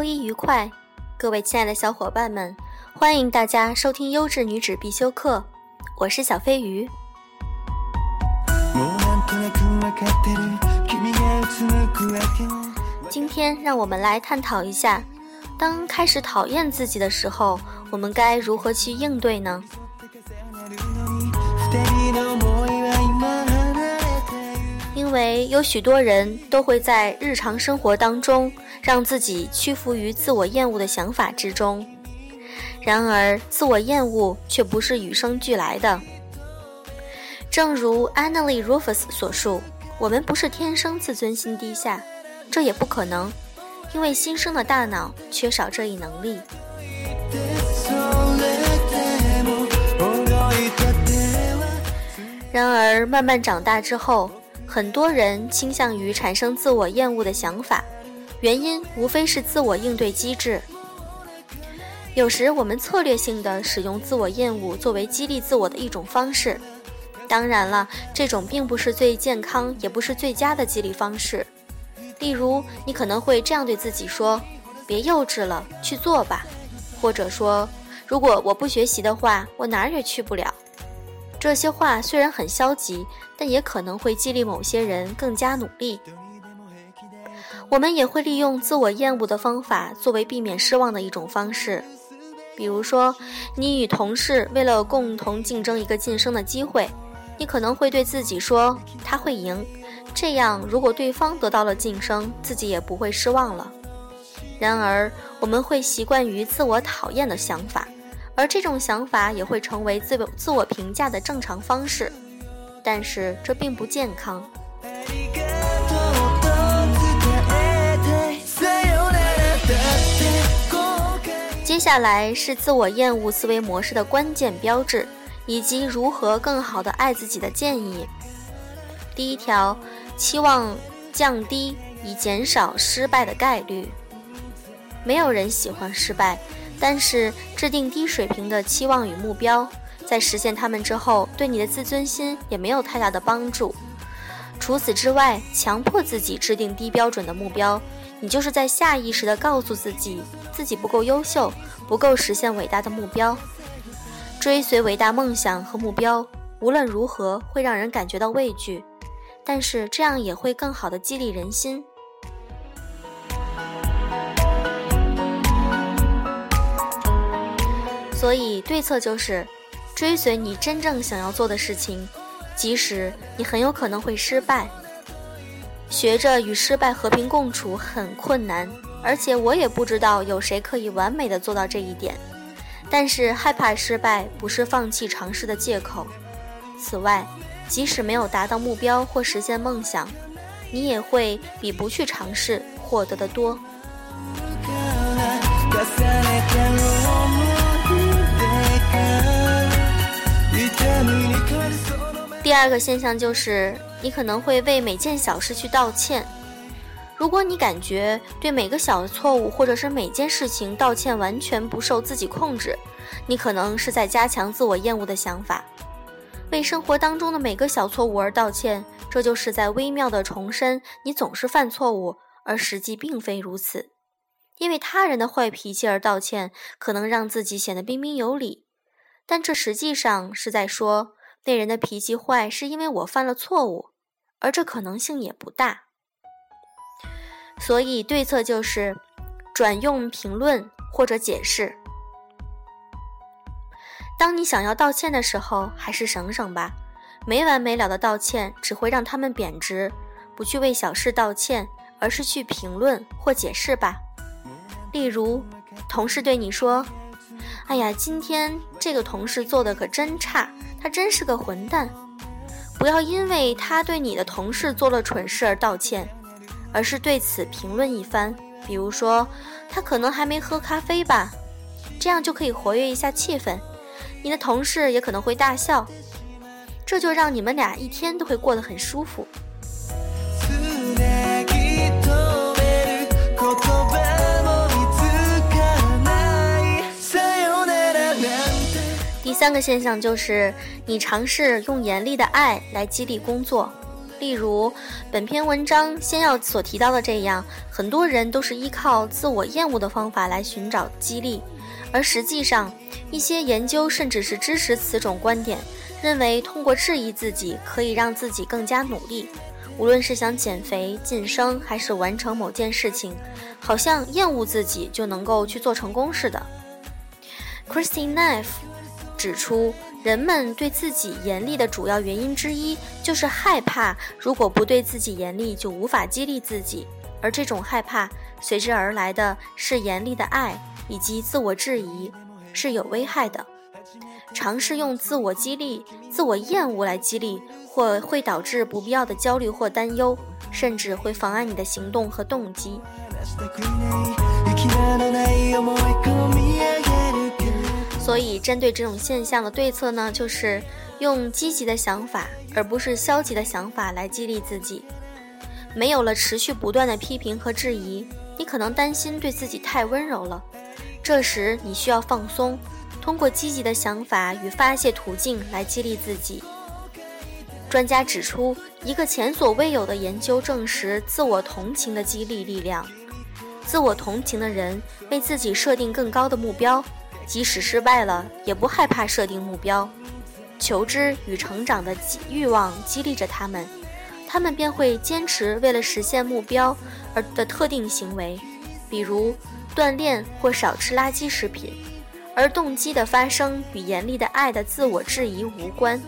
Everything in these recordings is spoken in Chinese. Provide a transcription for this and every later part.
周一愉快，各位亲爱的小伙伴们，欢迎大家收听优质女子必修课，我是小飞鱼。今天让我们来探讨一下，当开始讨厌自己的时候，我们该如何去应对呢？因为有许多人都会在日常生活当中让自己屈服于自我厌恶的想法之中，然而自我厌恶却不是与生俱来的。正如 Annalie Rufus 所述，我们不是天生自尊心低下，这也不可能，因为新生的大脑缺少这一能力。然而慢慢长大之后。很多人倾向于产生自我厌恶的想法，原因无非是自我应对机制。有时我们策略性的使用自我厌恶作为激励自我的一种方式，当然了，这种并不是最健康，也不是最佳的激励方式。例如，你可能会这样对自己说：“别幼稚了，去做吧。”或者说：“如果我不学习的话，我哪儿也去不了。”这些话虽然很消极，但也可能会激励某些人更加努力。我们也会利用自我厌恶的方法作为避免失望的一种方式。比如说，你与同事为了共同竞争一个晋升的机会，你可能会对自己说他会赢，这样如果对方得到了晋升，自己也不会失望了。然而，我们会习惯于自我讨厌的想法。而这种想法也会成为自自我评价的正常方式，但是这并不健康。接下来是自我厌恶思维模式的关键标志，以及如何更好的爱自己的建议。第一条，期望降低以减少失败的概率。没有人喜欢失败。但是，制定低水平的期望与目标，在实现它们之后，对你的自尊心也没有太大的帮助。除此之外，强迫自己制定低标准的目标，你就是在下意识地告诉自己，自己不够优秀，不够实现伟大的目标。追随伟大梦想和目标，无论如何会让人感觉到畏惧，但是这样也会更好地激励人心。所以，对策就是追随你真正想要做的事情，即使你很有可能会失败。学着与失败和平共处很困难，而且我也不知道有谁可以完美的做到这一点。但是，害怕失败不是放弃尝试的借口。此外，即使没有达到目标或实现梦想，你也会比不去尝试获得的多。第二个现象就是，你可能会为每件小事去道歉。如果你感觉对每个小错误或者是每件事情道歉完全不受自己控制，你可能是在加强自我厌恶的想法。为生活当中的每个小错误而道歉，这就是在微妙的重申你总是犯错误，而实际并非如此。因为他人的坏脾气而道歉，可能让自己显得彬彬有礼，但这实际上是在说。那人的脾气坏，是因为我犯了错误，而这可能性也不大。所以对策就是转用评论或者解释。当你想要道歉的时候，还是省省吧，没完没了的道歉只会让他们贬值。不去为小事道歉，而是去评论或解释吧。例如，同事对你说：“哎呀，今天这个同事做的可真差。”他真是个混蛋，不要因为他对你的同事做了蠢事而道歉，而是对此评论一番。比如说，他可能还没喝咖啡吧，这样就可以活跃一下气氛。你的同事也可能会大笑，这就让你们俩一天都会过得很舒服。第三个现象就是，你尝试用严厉的爱来激励工作。例如，本篇文章先要所提到的这样，很多人都是依靠自我厌恶的方法来寻找激励，而实际上，一些研究甚至是支持此种观点，认为通过质疑自己可以让自己更加努力。无论是想减肥、晋升，还是完成某件事情，好像厌恶自己就能够去做成功似的。Christine Neff 指出。人们对自己严厉的主要原因之一，就是害怕如果不对自己严厉，就无法激励自己，而这种害怕随之而来的是严厉的爱以及自我质疑，是有危害的。尝试用自我激励、自我厌恶来激励，或会导致不必要的焦虑或担忧，甚至会妨碍你的行动和动机。所以，针对这种现象的对策呢，就是用积极的想法，而不是消极的想法来激励自己。没有了持续不断的批评和质疑，你可能担心对自己太温柔了。这时，你需要放松，通过积极的想法与发泄途径来激励自己。专家指出，一个前所未有的研究证实自我同情的激励力量。自我同情的人为自己设定更高的目标。即使失败了，也不害怕设定目标，求知与成长的欲望激励着他们，他们便会坚持为了实现目标而的特定行为，比如锻炼或少吃垃圾食品，而动机的发生与严厉的爱的自我质疑无关。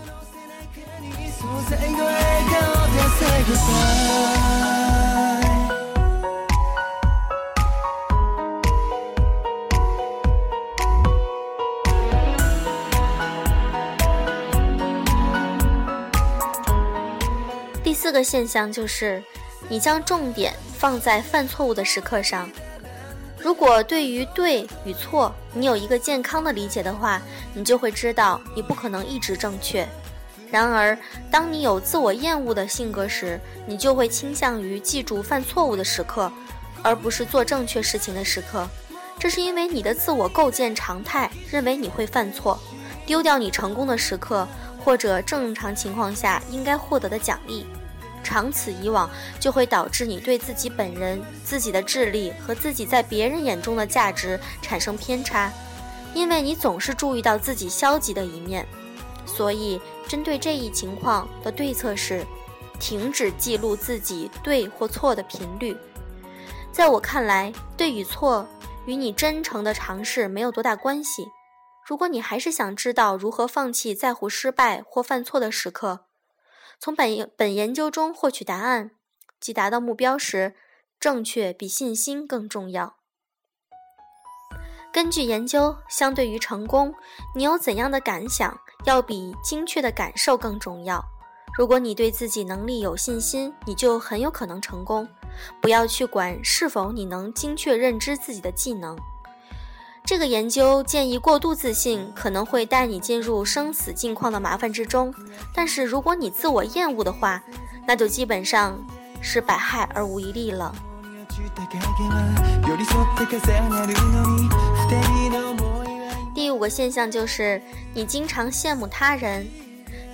四个现象就是，你将重点放在犯错误的时刻上。如果对于对与错你有一个健康的理解的话，你就会知道你不可能一直正确。然而，当你有自我厌恶的性格时，你就会倾向于记住犯错误的时刻，而不是做正确事情的时刻。这是因为你的自我构建常态认为你会犯错，丢掉你成功的时刻或者正常情况下应该获得的奖励。长此以往，就会导致你对自己本人、自己的智力和自己在别人眼中的价值产生偏差，因为你总是注意到自己消极的一面。所以，针对这一情况的对策是，停止记录自己对或错的频率。在我看来，对与错与你真诚的尝试没有多大关系。如果你还是想知道如何放弃在乎失败或犯错的时刻，从本本研究中获取答案，即达到目标时，正确比信心更重要。根据研究，相对于成功，你有怎样的感想，要比精确的感受更重要。如果你对自己能力有信心，你就很有可能成功。不要去管是否你能精确认知自己的技能。这个研究建议，过度自信可能会带你进入生死境况的麻烦之中。但是，如果你自我厌恶的话，那就基本上是百害而无一利了。第五个现象就是，你经常羡慕他人，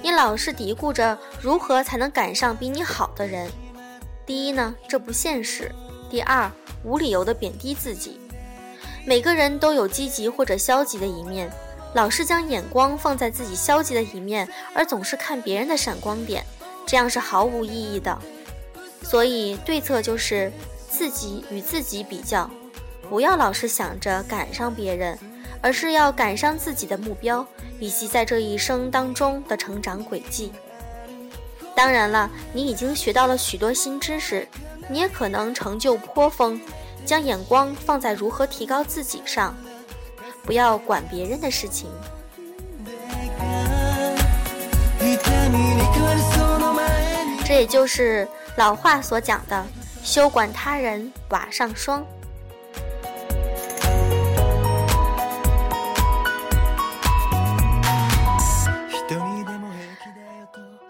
你老是嘀咕着如何才能赶上比你好的人。第一呢，这不现实；第二，无理由的贬低自己。每个人都有积极或者消极的一面，老是将眼光放在自己消极的一面，而总是看别人的闪光点，这样是毫无意义的。所以对策就是自己与自己比较，不要老是想着赶上别人，而是要赶上自己的目标以及在这一生当中的成长轨迹。当然了，你已经学到了许多新知识，你也可能成就颇丰。将眼光放在如何提高自己上，不要管别人的事情。这也就是老话所讲的“休管他人瓦上霜”。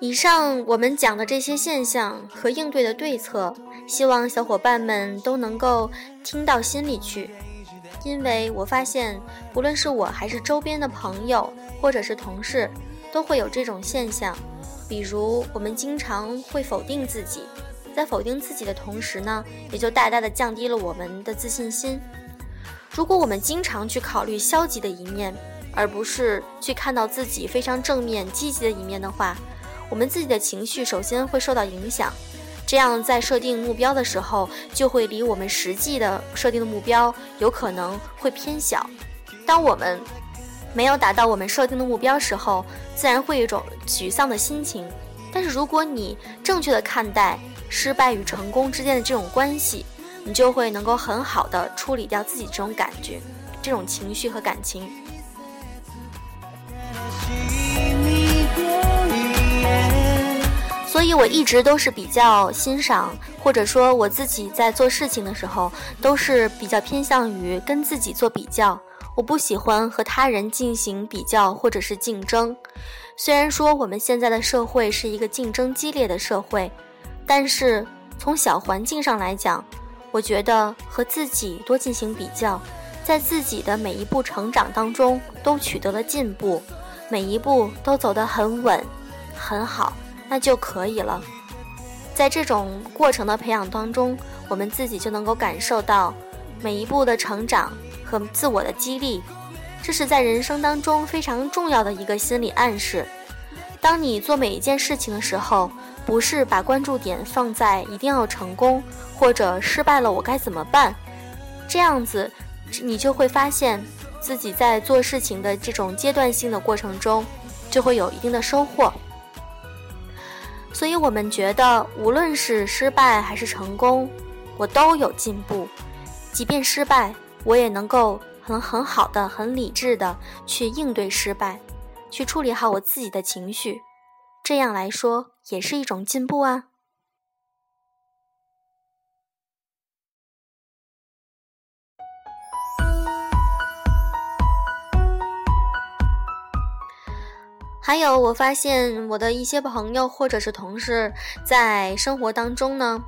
以上我们讲的这些现象和应对的对策。希望小伙伴们都能够听到心里去，因为我发现，不论是我还是周边的朋友，或者是同事，都会有这种现象。比如，我们经常会否定自己，在否定自己的同时呢，也就大大的降低了我们的自信心。如果我们经常去考虑消极的一面，而不是去看到自己非常正面、积极的一面的话，我们自己的情绪首先会受到影响。这样，在设定目标的时候，就会离我们实际的设定的目标有可能会偏小。当我们没有达到我们设定的目标时候，自然会有一种沮丧的心情。但是，如果你正确的看待失败与成功之间的这种关系，你就会能够很好的处理掉自己这种感觉、这种情绪和感情。所以，我一直都是比较欣赏，或者说我自己在做事情的时候，都是比较偏向于跟自己做比较。我不喜欢和他人进行比较或者是竞争。虽然说我们现在的社会是一个竞争激烈的社会，但是从小环境上来讲，我觉得和自己多进行比较，在自己的每一步成长当中都取得了进步，每一步都走得很稳，很好。那就可以了。在这种过程的培养当中，我们自己就能够感受到每一步的成长和自我的激励，这是在人生当中非常重要的一个心理暗示。当你做每一件事情的时候，不是把关注点放在一定要成功或者失败了我该怎么办，这样子你就会发现自己在做事情的这种阶段性的过程中，就会有一定的收获。所以我们觉得，无论是失败还是成功，我都有进步。即便失败，我也能够很很好的、很理智的去应对失败，去处理好我自己的情绪。这样来说，也是一种进步啊。还有，我发现我的一些朋友或者是同事，在生活当中呢，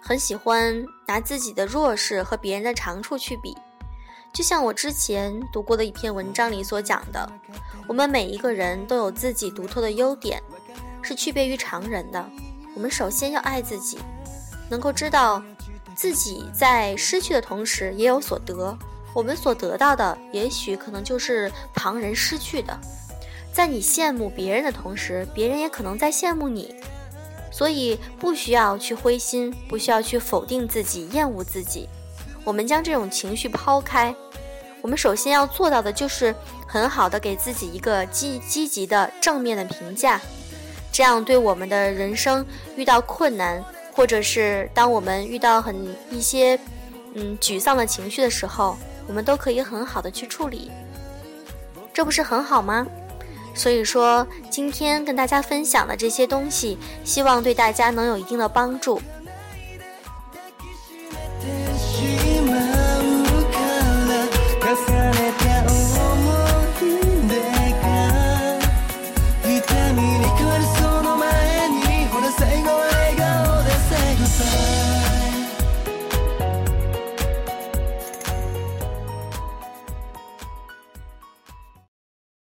很喜欢拿自己的弱势和别人的长处去比。就像我之前读过的一篇文章里所讲的，我们每一个人都有自己独特的优点，是区别于常人的。我们首先要爱自己，能够知道自己在失去的同时也有所得。我们所得到的，也许可能就是旁人失去的。在你羡慕别人的同时，别人也可能在羡慕你，所以不需要去灰心，不需要去否定自己、厌恶自己。我们将这种情绪抛开，我们首先要做到的就是很好的给自己一个积积极的正面的评价，这样对我们的人生遇到困难，或者是当我们遇到很一些嗯沮丧的情绪的时候，我们都可以很好的去处理，这不是很好吗？所以说，今天跟大家分享的这些东西，希望对大家能有一定的帮助。